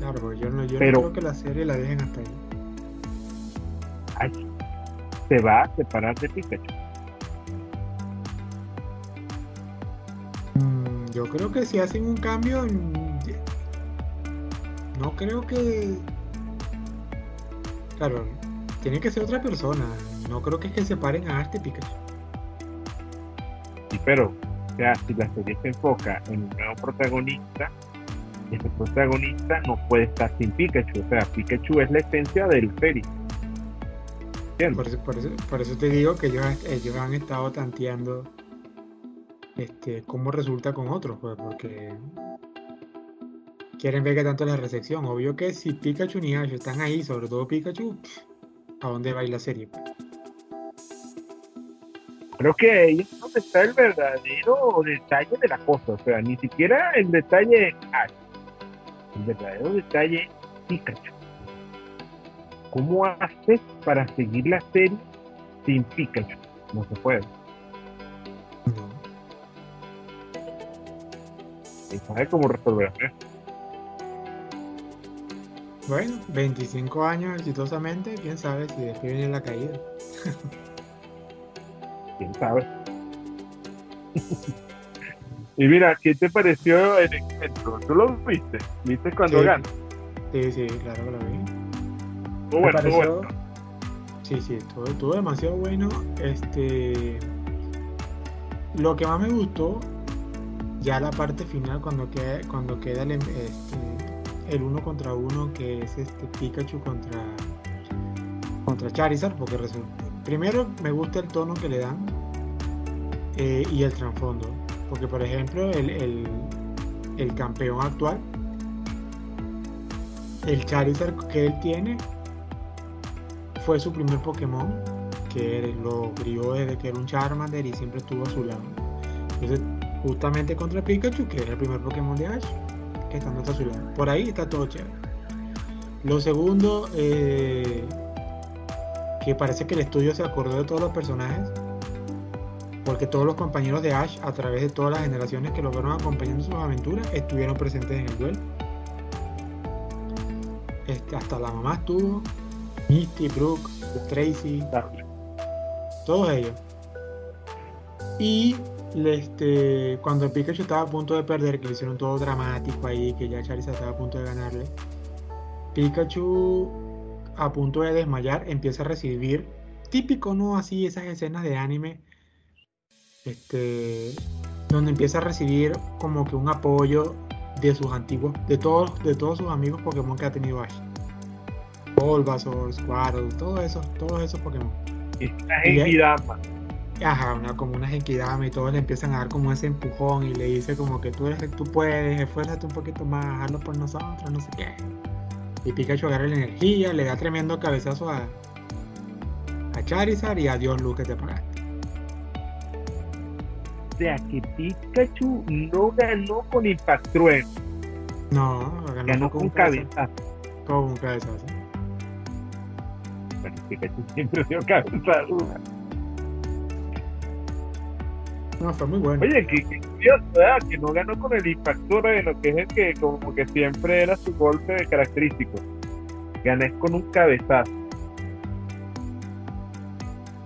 Claro, yo no, yo Pero- no creo que la serie la dejen hasta ahí. Ay, se va a separar de Pikachu. Mm, Yo creo que si hacen un cambio, no creo que. Claro, tiene que ser otra persona. No creo que es que separen a Arte Pikachu. Sí, pero, o sea, si la serie se enfoca en un nuevo protagonista, ese protagonista no puede estar sin Pikachu. O sea, Pikachu es la esencia del serie. ¿Entiendes? Por eso, por eso, por eso te digo que ellos, ellos han estado tanteando este, cómo resulta con otros, pues, porque quieren ver qué tanto es la recepción. Obvio que si Pikachu ni Ash están ahí, sobre todo Pikachu, ¿a dónde va a ir la serie? pues? Creo que ahí es donde está el verdadero detalle de la cosa. O sea, ni siquiera el detalle Ash. El verdadero detalle Pikachu. ¿Cómo haces para seguir la serie sin Pikachu? No se puede. No. Y sabe cómo resolver eso. Bueno, 25 años exitosamente, quién sabe si después viene la caída. quién sabe. y mira, ¿qué te pareció el encuentro? ¿Tú lo viste? ¿Viste cuando Sí. ganó? Sí, sí, claro que lo vi. Estuvo bueno, estuvo bueno. Sí, sí, estuvo, estuvo demasiado bueno. Este, lo que más me gustó, ya la parte final cuando queda, cuando queda el, em- este, el uno contra uno, que es este Pikachu contra contra Charizard, porque resulta, primero me gusta el tono que le dan eh, y el trasfondo, porque por ejemplo el, el, el campeón actual, el Charizard que él tiene fue su primer Pokémon, que lo crió desde que era un Charmander y siempre estuvo a su lado. Entonces, justamente contra Pikachu, que era el primer Pokémon de Ash, que estando a su lado. Por ahí está todo chévere. Lo segundo, eh, que parece que el estudio se acordó de todos los personajes, porque todos los compañeros de Ash, a través de todas las generaciones que lo fueron acompañando en sus aventuras, estuvieron presentes en el duelo. Este, hasta la mamá estuvo, Misty, Brooke, Tracy, todos ellos. Y este, cuando Pikachu estaba a punto de perder, que le hicieron todo dramático ahí, que ya Charizard estaba a punto de ganarle, Pikachu a punto de desmayar empieza a recibir, típico, ¿no? Así esas escenas de anime, este, donde empieza a recibir como que un apoyo de sus antiguos, de todos, de todos sus amigos Pokémon que ha tenido Ash. Bulbasaur, Squirtle, todos esos, todos esos Pokémon. Es Y-. Ajá, una, como una Genkidama y todos le empiezan a dar como ese empujón y le dice como que tú eres, tú puedes, esfuérzate un poquito más, hazlo por nosotros, no sé qué. Y Pikachu agarra la energía, le da tremendo cabezazo a, a Charizard y adiós Luz que te pagaste. O sea, que Pikachu no ganó con Impact Trueno, No, ganó, ganó con cabezazo. Con un cabezazo. Bueno, Pikachu siempre dio cabezazo. No, fue muy bueno. Oye, que, que curioso, ¿verdad? Que no ganó con el Impact Trueno, que es el que como que siempre era su golpe característico. Gané con un cabezazo.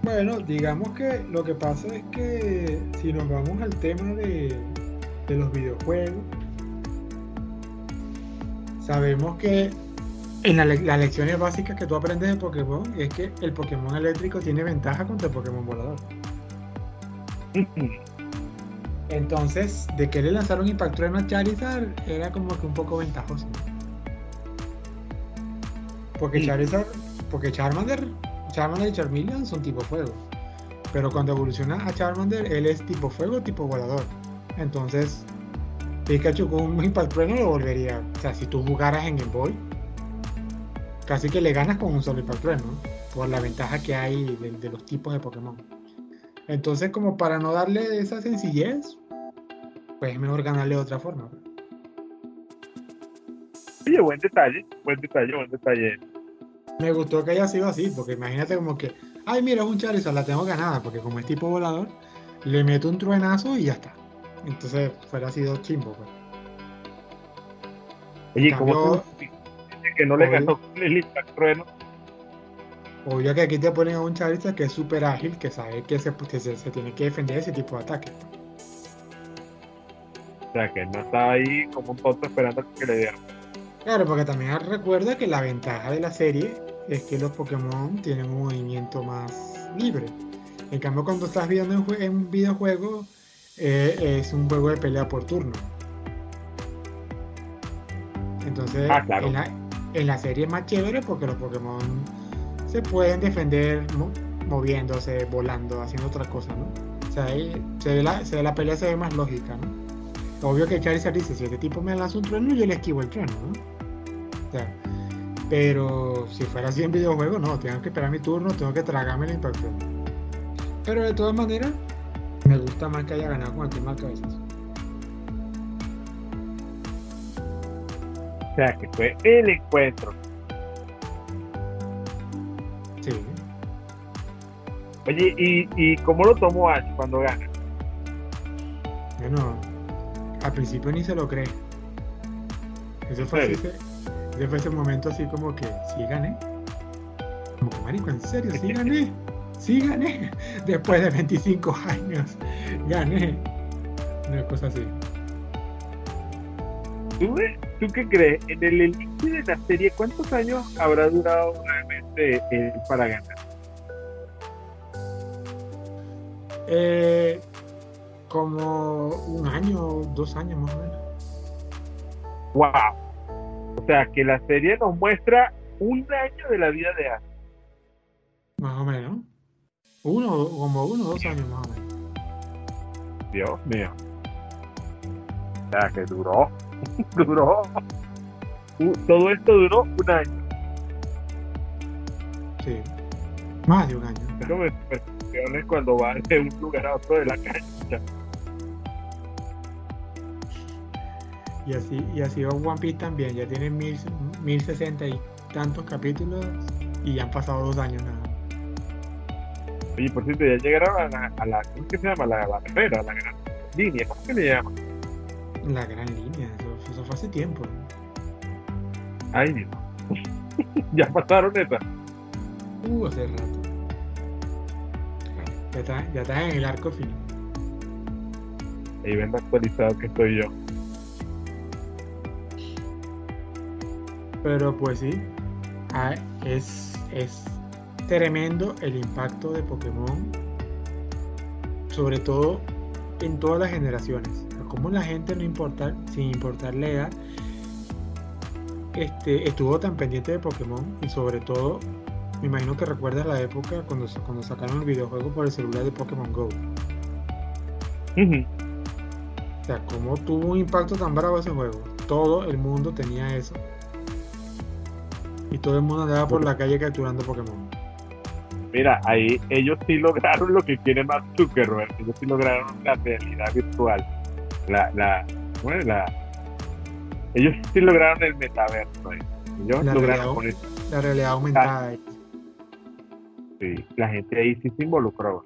Bueno, digamos que lo que pasa es que si nos vamos al tema de, de los videojuegos, sabemos que en la le- las lecciones básicas que tú aprendes de Pokémon es que el Pokémon eléctrico tiene ventaja contra el Pokémon volador. [clears throat] Entonces, de que le lanzaron Impact Trueno a Charizard era como que un poco ventajoso. Porque. Charizard, porque Charmander Charmander y Charmeleon son tipo fuego. Pero cuando evoluciona a Charmander, él es tipo fuego, tipo volador. Entonces, Pikachu con un Impact Trueno lo volvería. O sea, si tú jugaras en Game Boy, casi que le ganas con un solo Impact Trueno, por la ventaja que hay de, los tipos de Pokémon. Entonces, como para no darle esa sencillez, pues es mejor ganarle de otra forma. Oye, buen detalle, buen detalle, buen detalle. Me gustó que haya sido así, porque imagínate como que ay, mira, es un Charizard, la tengo ganada, porque como es tipo volador, le meto un truenazo y ya está. Entonces, fuera sido chimbo, pues. Oye, ¿cómo que no le ganó el trueno? Obvio que aquí te ponen a un Charizard que es súper ágil, que sabe que se, se, tiene que defender ese tipo de ataque. O sea, que no estaba ahí como un tonto esperando que le dieran. Claro, porque también recuerda que la ventaja de la serie es que los Pokémon tienen un movimiento más libre. En cambio, cuando estás viendo en, un videojuego, eh, es un juego de pelea por turno. Entonces, ah, en, la, serie es más chévere porque los Pokémon se pueden defender moviéndose, volando, haciendo otra cosa, ¿no? O sea, se ve la, se la pelea se ve más lógica, ¿no? Obvio que Charizard dice, si este tipo me lanza un trueno, yo le esquivo el trueno, ¿no? O sea, pero si fuera así en videojuego, no, tengo que esperar mi turno, tengo que tragarme el impacto. Pero de todas maneras, me gusta más que haya ganado con el tema cabezas. O sea, que fue el encuentro. Oye, ¿y, y cómo lo tomó Ash cuando gana? Bueno, al principio ni se lo cree. Eso fue así fue ese momento así como que, sí gané. Como que, marico, en serio, sí gané. Sí gané. [laughs] Después de 25 años, [laughs] gané. Una cosa así. ¿Tú, ¿Tú qué crees? En el inicio de la serie, ¿cuántos años habrá durado realmente eh, para ganar? Eh, como un año, dos años más o menos. ¡Wow! O sea, que la serie nos muestra un año de la vida de Ash. Más o menos. Uno, como uno o dos años más o menos. Dios mío. O sea, que duró. [laughs] duró. todo esto duró un año. Sí. Más de un año. Pero me cuando va de un lugar a otro de la cancha. Y así, y así One Piece también, ya tiene mil, mil sesenta y tantos capítulos y ya han pasado dos años nada. Oye, por cierto, ya llegaron a la, a la ¿cómo que se llama? La, la a la gran línea, ¿cómo se le llama? La gran línea, eso, fue hace tiempo. Ay, Dios. [laughs] ya pasaron esa. Uh, hace rato. Ya está, ya está en el arco final. Ahí ven actualizado que estoy yo. Pero pues sí, ah, es, es tremendo el impacto de Pokémon, sobre todo en todas las generaciones. Como la gente, no importa, sin importar la edad, este, estuvo tan pendiente de Pokémon y sobre todo, me imagino que recuerdas la época cuando, cuando sacaron el videojuego por el celular de Pokémon Go. O sea, cómo tuvo un impacto tan bravo ese juego. Todo el mundo tenía eso y todo el mundo andaba por la calle capturando Pokémon. Mira, ahí ellos sí lograron lo que quiere Mark Zuckerberg, ellos sí lograron la realidad virtual. La, la, bueno, la, ellos sí lograron el metaverso. Ellos la lograron realidad, la realidad aumentada. Sí, la gente ahí sí se involucró.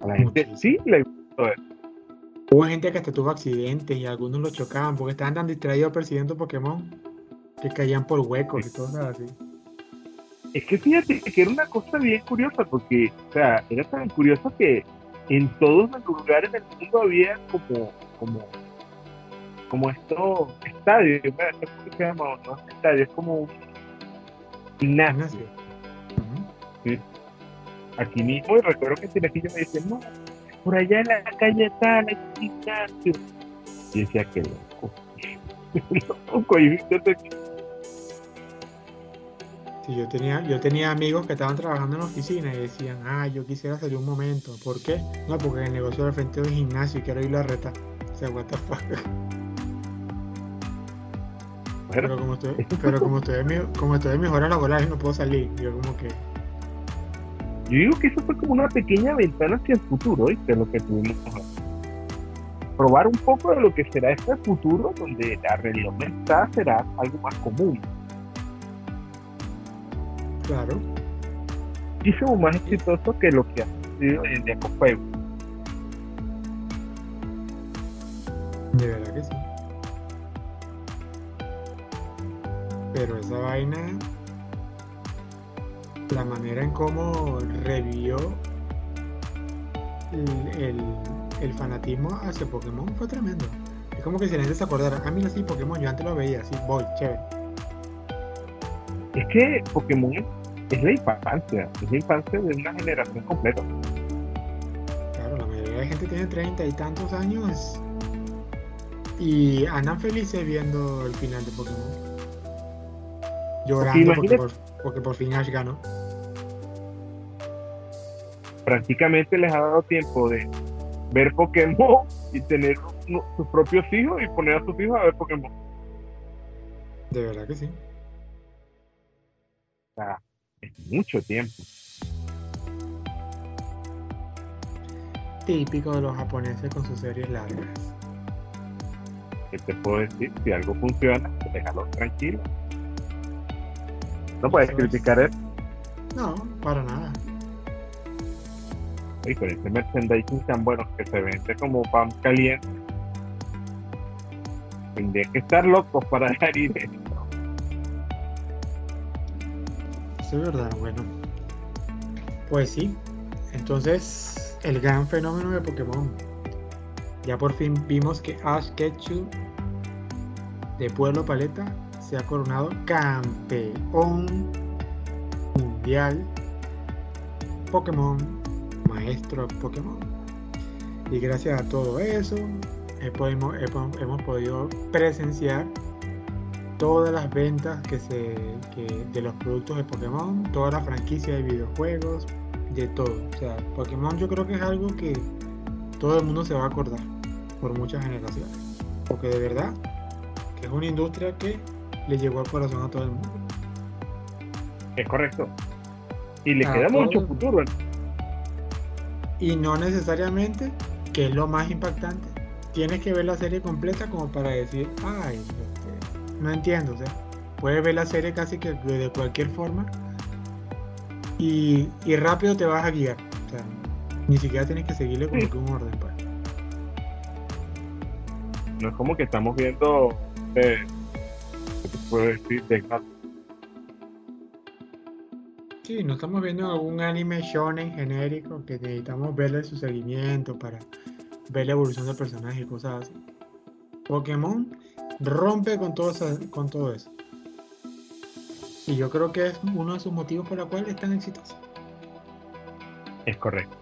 A la gente sí le gustó eso. Hubo gente que hasta tuvo accidentes y algunos lo chocaban porque estaban tan distraídos persiguiendo Pokémon que caían por huecos y cosas así. Es que fíjate que era una cosa bien curiosa, porque, o sea, era tan curioso que en todos los lugares del mundo había como, como, como estos estadios, ¿cómo se llama? No estadios, es como un gimnasio. Sí. Aquí mismo, y recuerdo que Tinajillo me dice, no, por allá en la calle hay un gimnasio. Y decía, que loco. [laughs] loco, y Sí, yo tenía, yo tenía amigos que estaban trabajando en la oficina y decían, ah, yo quisiera salir un momento. ¿Por qué? No, porque el negocio del frente del gimnasio y quiero ir a reta. O sea, what the fuck. Pero como estoy, [laughs] pero como estoy en como estoy en mis horas laborales no puedo salir. Yo como que. Yo digo que eso fue como una pequeña ventana hacia el futuro, ¿viste? Lo que tuvimos probar un poco de lo que será este futuro donde la realidad aumentada será algo más común. Claro. Muchísimo más exitoso que lo que ha sido en con Facebook. De verdad que sí. Pero esa vaina, la manera en cómo revivió el, el, fanatismo hacia Pokémon fue tremendo. Es como que si la gente se acordara, a mí no sí Pokémon, yo antes lo veía así, voy, chévere. Es que Pokémon es la infancia, es la infancia de una generación completa. Claro, la mayoría de gente tiene treinta y tantos años y andan felices viendo el final de Pokémon llorando porque por, porque por, fin Ash ganó. Prácticamente les ha dado tiempo de ver Pokémon y tener sus propios hijos y poner a sus hijos a ver Pokémon. De verdad que sí. O sea, es mucho tiempo. Típico de los japoneses con sus series largas. ¿Qué te puedo decir? Si algo funciona, déjalo tranquilo. No puedes criticar eso. No, para nada. Y con este merchandising tan bueno que se vende como pan caliente, tendría que estar locos para dejar ir esto. Eso es verdad, bueno. Pues sí, entonces el gran fenómeno de Pokémon. Ya por fin vimos que Ash Ketchum de Pueblo Paleta se ha coronado campeón mundial Pokémon, maestro Pokémon. Y gracias a todo eso, hemos, hemos, podido presenciar todas las ventas que se, de los productos de Pokémon, toda la franquicia de videojuegos, de todo. O sea, Pokémon yo creo que es algo que todo el mundo se va a acordar por muchas generaciones. Porque de verdad que es una industria que le llegó al corazón a todo el mundo. Es correcto. Y le queda mucho futuro. Y no necesariamente, que es lo más impactante, tienes que ver la serie completa como para decir, ay, este, no entiendo. O sea, puedes ver la serie casi que de cualquier forma y, rápido te vas a guiar. O sea, ni siquiera tienes que seguirle como que un orden. Pues. No es como que estamos viendo eh, puedo decir de Sí, no estamos viendo algún anime shonen genérico que necesitamos verle su seguimiento para ver la evolución del personaje y cosas así. Pokémon rompe con todo, eso, con todo eso. Y yo creo que es uno de sus motivos por los cuales es tan exitoso. Es correcto.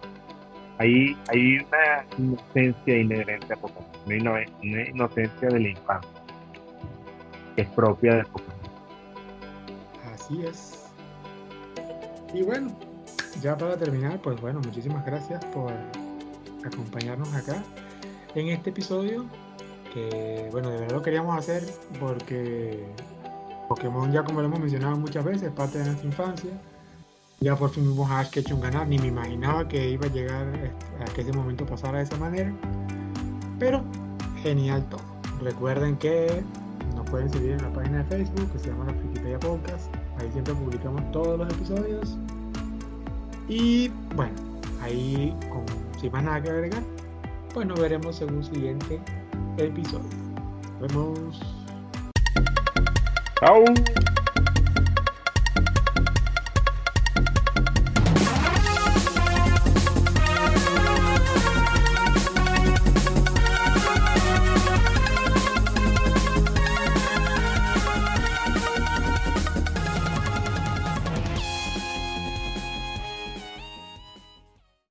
Hay, hay una inocencia inherente a Pokémon, una inocencia de la infancia es propia de Pokémon. Así es. Y bueno, ya para terminar, pues bueno, muchísimas gracias por acompañarnos acá en este episodio. Que bueno, de verdad lo queríamos hacer porque Pokémon ya como lo hemos mencionado muchas veces, es parte de nuestra infancia. Ya por fin vimos a Ash ganar, ni me imaginaba que iba a llegar a que ese momento pasara de esa manera. Pero genial todo. Recuerden que pueden seguir en la página de Facebook que se llama la Wikipedia Podcast. Ahí siempre publicamos todos los episodios. Y bueno, ahí sin más nada que agregar, pues nos veremos en un siguiente episodio. Nos vemos. Chao.